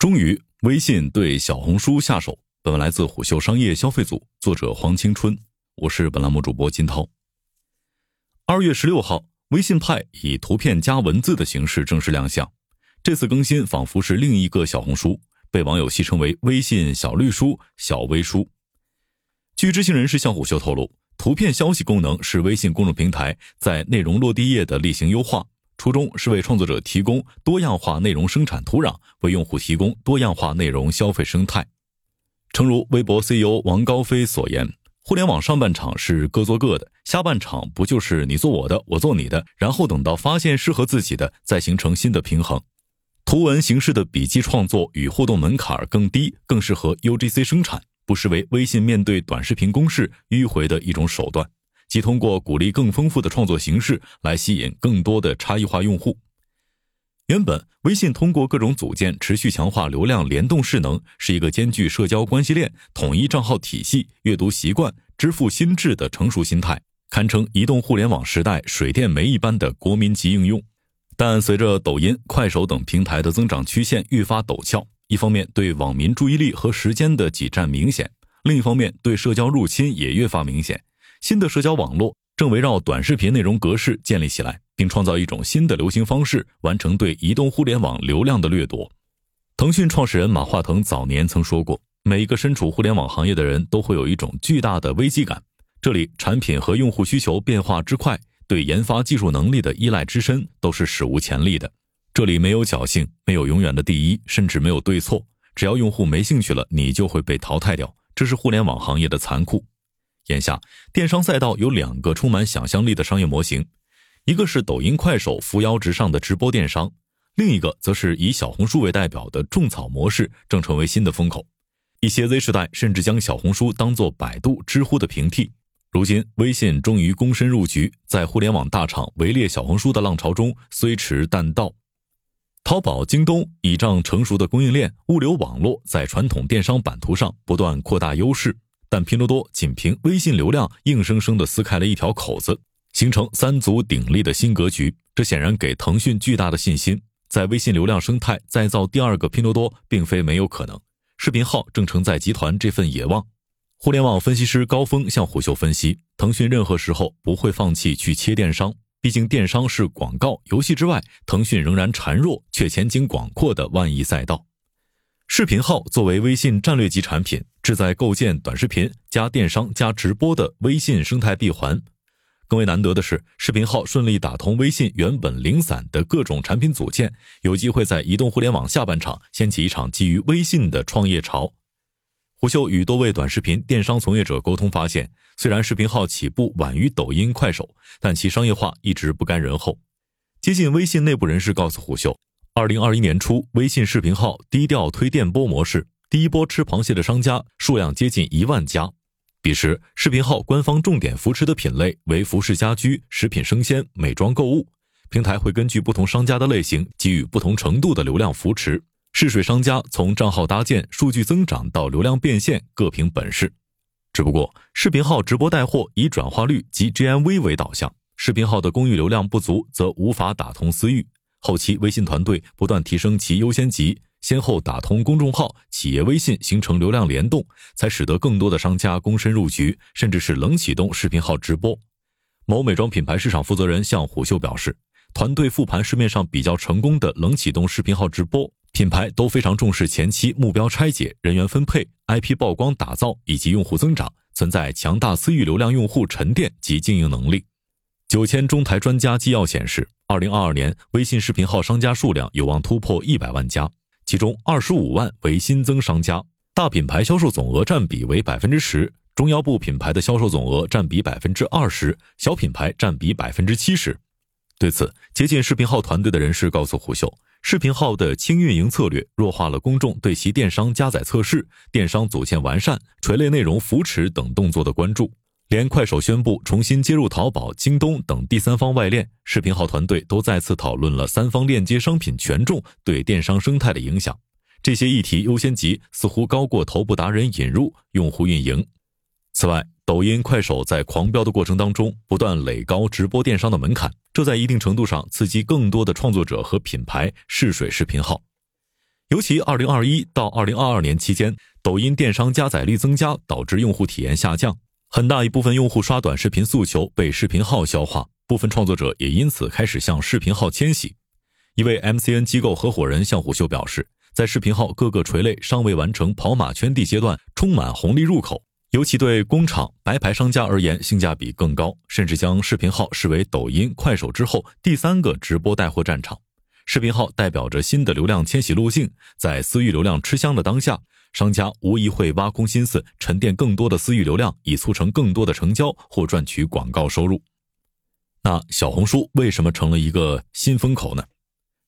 终于，微信对小红书下手。本文来自虎嗅商业消费组，作者黄青春，我是本栏目主播金涛。二月十六号，微信派以图片加文字的形式正式亮相。这次更新仿佛是另一个小红书，被网友戏称为“微信小绿书”、“小微书”。据知情人士向虎嗅透露，图片消息功能是微信公众平台在内容落地页的例行优化。初衷是为创作者提供多样化内容生产土壤，为用户提供多样化内容消费生态。诚如微博 CEO 王高飞所言，互联网上半场是各做各的，下半场不就是你做我的，我做你的，然后等到发现适合自己的，再形成新的平衡。图文形式的笔记创作与互动门槛更低，更适合 UGC 生产，不失为微信面对短视频攻势迂回的一种手段。即通过鼓励更丰富的创作形式来吸引更多的差异化用户。原本微信通过各种组件持续强化流量联动势能，是一个兼具社交关系链、统一账号体系、阅读习惯、支付心智的成熟心态，堪称移动互联网时代水电煤一般的国民级应用。但随着抖音、快手等平台的增长曲线愈发陡峭，一方面对网民注意力和时间的挤占明显，另一方面对社交入侵也越发明显。新的社交网络正围绕短视频内容格式建立起来，并创造一种新的流行方式，完成对移动互联网流量的掠夺。腾讯创始人马化腾早年曾说过：“每一个身处互联网行业的人都会有一种巨大的危机感。”这里产品和用户需求变化之快，对研发技术能力的依赖之深，都是史无前例的。这里没有侥幸，没有永远的第一，甚至没有对错。只要用户没兴趣了，你就会被淘汰掉。这是互联网行业的残酷。眼下，电商赛道有两个充满想象力的商业模型，一个是抖音、快手扶摇直上的直播电商，另一个则是以小红书为代表的种草模式，正成为新的风口。一些 Z 时代甚至将小红书当作百度、知乎的平替。如今，微信终于躬身入局，在互联网大厂围猎小红书的浪潮中虽迟但到。淘宝、京东倚仗成熟的供应链、物流网络，在传统电商版图上不断扩大优势。但拼多多仅凭微信流量，硬生生地撕开了一条口子，形成三足鼎立的新格局。这显然给腾讯巨大的信心，在微信流量生态再造第二个拼多多，并非没有可能。视频号正承载集团这份野望。互联网分析师高峰向虎嗅分析，腾讯任何时候不会放弃去切电商，毕竟电商是广告、游戏之外，腾讯仍然孱弱却前景广阔的万亿赛道。视频号作为微信战略级产品，旨在构建短视频加电商加直播的微信生态闭环。更为难得的是，视频号顺利打通微信原本零散的各种产品组件，有机会在移动互联网下半场掀起一场基于微信的创业潮。胡秀与多位短视频电商从业者沟通发现，虽然视频号起步晚于抖音、快手，但其商业化一直不甘人后。接近微信内部人士告诉胡秀。二零二一年初，微信视频号低调推电波模式，第一波吃螃蟹的商家数量接近一万家。彼时，视频号官方重点扶持的品类为服饰家居、食品生鲜、美妆购物。平台会根据不同商家的类型，给予不同程度的流量扶持。试水商家从账号搭建、数据增长到流量变现，各凭本事。只不过，视频号直播带货以转化率及 GMV 为导向，视频号的公域流量不足，则无法打通私域。后期，微信团队不断提升其优先级，先后打通公众号、企业微信，形成流量联动，才使得更多的商家躬身入局，甚至是冷启动视频号直播。某美妆品牌市场负责人向虎嗅表示，团队复盘市面上比较成功的冷启动视频号直播品牌，都非常重视前期目标拆解、人员分配、IP 曝光打造以及用户增长，存在强大私域流量用户沉淀及经营能力。九千中台专家纪要显示，二零二二年微信视频号商家数量有望突破一百万家，其中二十五万为新增商家，大品牌销售总额占比为百分之十，中腰部品牌的销售总额占比百分之二十，小品牌占比百分之七十。对此，接近视频号团队的人士告诉虎嗅，视频号的轻运营策略弱化了公众对其电商加载测试、电商组件完善、垂类内容扶持等动作的关注。连快手宣布重新接入淘宝、京东等第三方外链，视频号团队都再次讨论了三方链接商品权重对电商生态的影响。这些议题优先级似乎高过头部达人引入、用户运营。此外，抖音、快手在狂飙的过程当中不断垒高直播电商的门槛，这在一定程度上刺激更多的创作者和品牌试水视频号。尤其2021到2022年期间，抖音电商加载率增加，导致用户体验下降，很大一部分用户刷短视频诉求被视频号消化，部分创作者也因此开始向视频号迁徙。一位 MCN 机构合伙人向虎嗅表示，在视频号各个垂类尚未完成跑马圈地阶段，充满红利入口，尤其对工厂白牌商家而言，性价比更高，甚至将视频号视为抖音、快手之后第三个直播带货战场。视频号代表着新的流量迁徙路径，在私域流量吃香的当下，商家无疑会挖空心思沉淀更多的私域流量，以促成更多的成交或赚取广告收入。那小红书为什么成了一个新风口呢？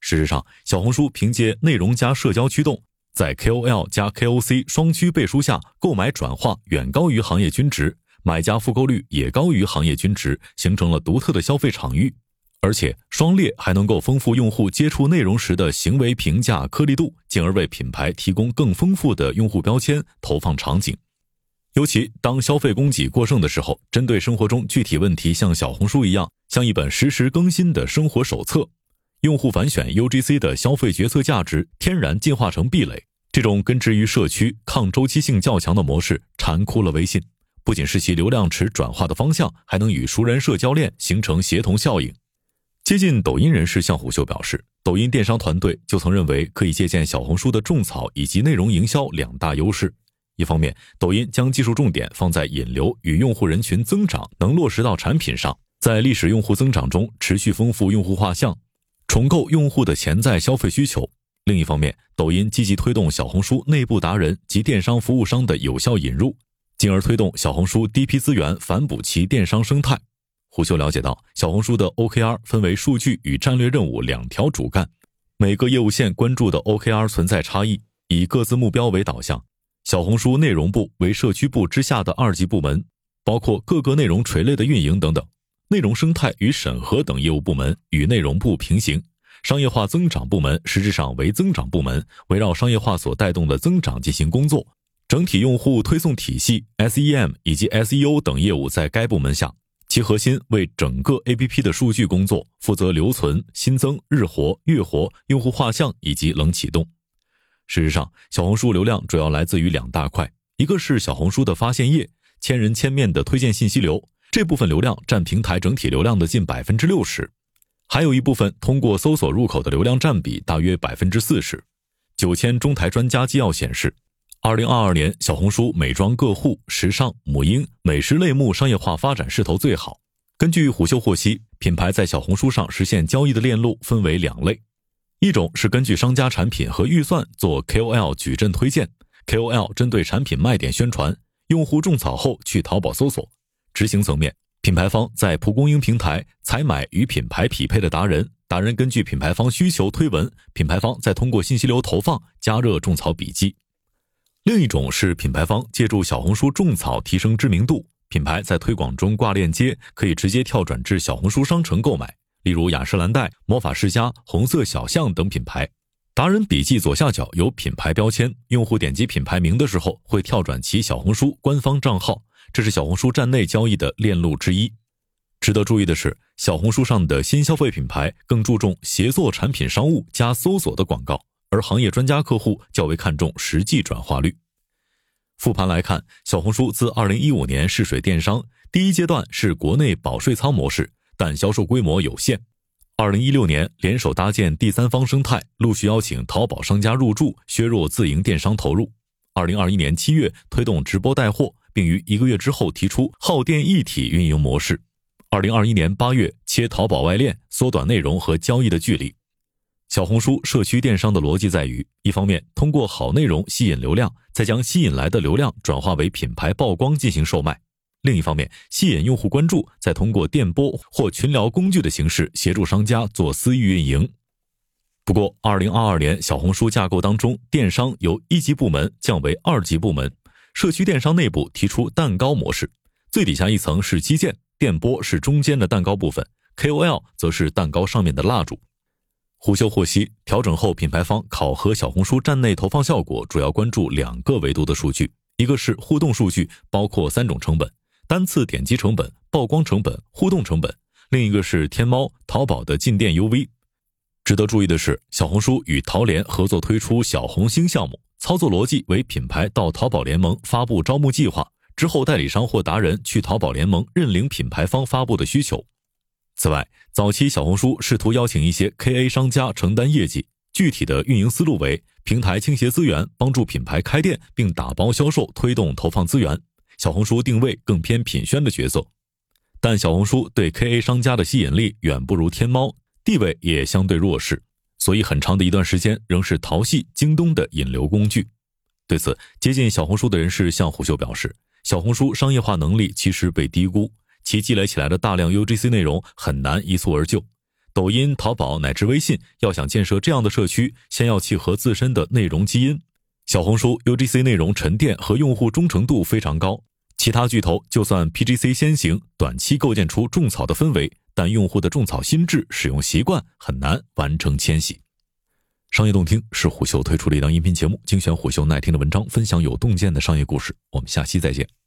事实上，小红书凭借内容加社交驱动，在 KOL 加 KOC 双驱背书下，购买转化远高于行业均值，买家复购率也高于行业均值，形成了独特的消费场域。而且双列还能够丰富用户接触内容时的行为评价颗粒度，进而为品牌提供更丰富的用户标签投放场景。尤其当消费供给过剩的时候，针对生活中具体问题，像小红书一样，像一本实时更新的生活手册。用户反选 UGC 的消费决策价值天然进化成壁垒。这种根植于社区、抗周期性较强的模式，馋哭了微信。不仅是其流量池转化的方向，还能与熟人社交链形成协同效应。接近抖音人士向虎秀表示，抖音电商团队就曾认为可以借鉴小红书的种草以及内容营销两大优势。一方面，抖音将技术重点放在引流与用户人群增长能落实到产品上，在历史用户增长中持续丰富用户画像，重构用户的潜在消费需求；另一方面，抖音积极推动小红书内部达人及电商服务商的有效引入，进而推动小红书低批资源反哺其电商生态。胡秀了解到，小红书的 OKR 分为数据与战略任务两条主干，每个业务线关注的 OKR 存在差异，以各自目标为导向。小红书内容部为社区部之下的二级部门，包括各个内容垂类的运营等等。内容生态与审核等业务部门与内容部平行。商业化增长部门实质上为增长部门，围绕商业化所带动的增长进行工作。整体用户推送体系、SEM 以及 SEO 等业务在该部门下。其核心为整个 APP 的数据工作，负责留存、新增、日活、月活、用户画像以及冷启动。事实上，小红书流量主要来自于两大块，一个是小红书的发现页，千人千面的推荐信息流，这部分流量占平台整体流量的近百分之六十；还有一部分通过搜索入口的流量占比大约百分之四十。九千中台专家纪要显示。二零二二年，小红书美妆、个护、时尚、母婴、美食类目商业化发展势头最好。根据虎嗅获悉，品牌在小红书上实现交易的链路分为两类：一种是根据商家产品和预算做 KOL 矩阵推荐，KOL 针对产品卖点宣传，用户种草后去淘宝搜索；执行层面，品牌方在蒲公英平台采买与品牌匹配的达人，达人根据品牌方需求推文，品牌方再通过信息流投放加热种草笔记。另一种是品牌方借助小红书种草提升知名度，品牌在推广中挂链接，可以直接跳转至小红书商城购买。例如雅诗兰黛、魔法世家、红色小象等品牌。达人笔记左下角有品牌标签，用户点击品牌名的时候会跳转其小红书官方账号，这是小红书站内交易的链路之一。值得注意的是，小红书上的新消费品牌更注重协作产品商务加搜索的广告。而行业专家客户较为看重实际转化率。复盘来看，小红书自2015年试水电商，第一阶段是国内保税仓模式，但销售规模有限。2016年联手搭建第三方生态，陆续邀请淘宝商家入驻，削弱自营电商投入。2021年7月推动直播带货，并于一个月之后提出耗电一体运营模式。2021年8月切淘宝外链，缩短内容和交易的距离。小红书社区电商的逻辑在于，一方面通过好内容吸引流量，再将吸引来的流量转化为品牌曝光进行售卖；另一方面吸引用户关注，再通过电波或群聊工具的形式协助商家做私域运营。不过，二零二二年小红书架构当中，电商由一级部门降为二级部门，社区电商内部提出蛋糕模式，最底下一层是基建，电波是中间的蛋糕部分，KOL 则是蛋糕上面的蜡烛。虎嗅获悉，调整后，品牌方考核小红书站内投放效果，主要关注两个维度的数据，一个是互动数据，包括三种成本：单次点击成本、曝光成本、互动成本；另一个是天猫、淘宝的进店 UV。值得注意的是，小红书与淘联合作推出小红星项目，操作逻辑为品牌到淘宝联盟发布招募计划，之后代理商或达人去淘宝联盟认领品牌方发布的需求。此外，早期小红书试图邀请一些 KA 商家承担业绩，具体的运营思路为平台倾斜资源，帮助品牌开店并打包销售，推动投放资源。小红书定位更偏品宣的角色，但小红书对 KA 商家的吸引力远不如天猫。地位也相对弱势，所以很长的一段时间仍是淘系、京东的引流工具。对此，接近小红书的人士向虎嗅表示，小红书商业化能力其实被低估，其积累起来的大量 UGC 内容很难一蹴而就。抖音、淘宝乃至微信要想建设这样的社区，先要契合自身的内容基因。小红书 UGC 内容沉淀和用户忠诚度非常高，其他巨头就算 PGC 先行，短期构建出种草的氛围。但用户的种草心智、使用习惯很难完成迁徙。商业洞听是虎嗅推出的一档音频节目，精选虎嗅耐听的文章，分享有洞见的商业故事。我们下期再见。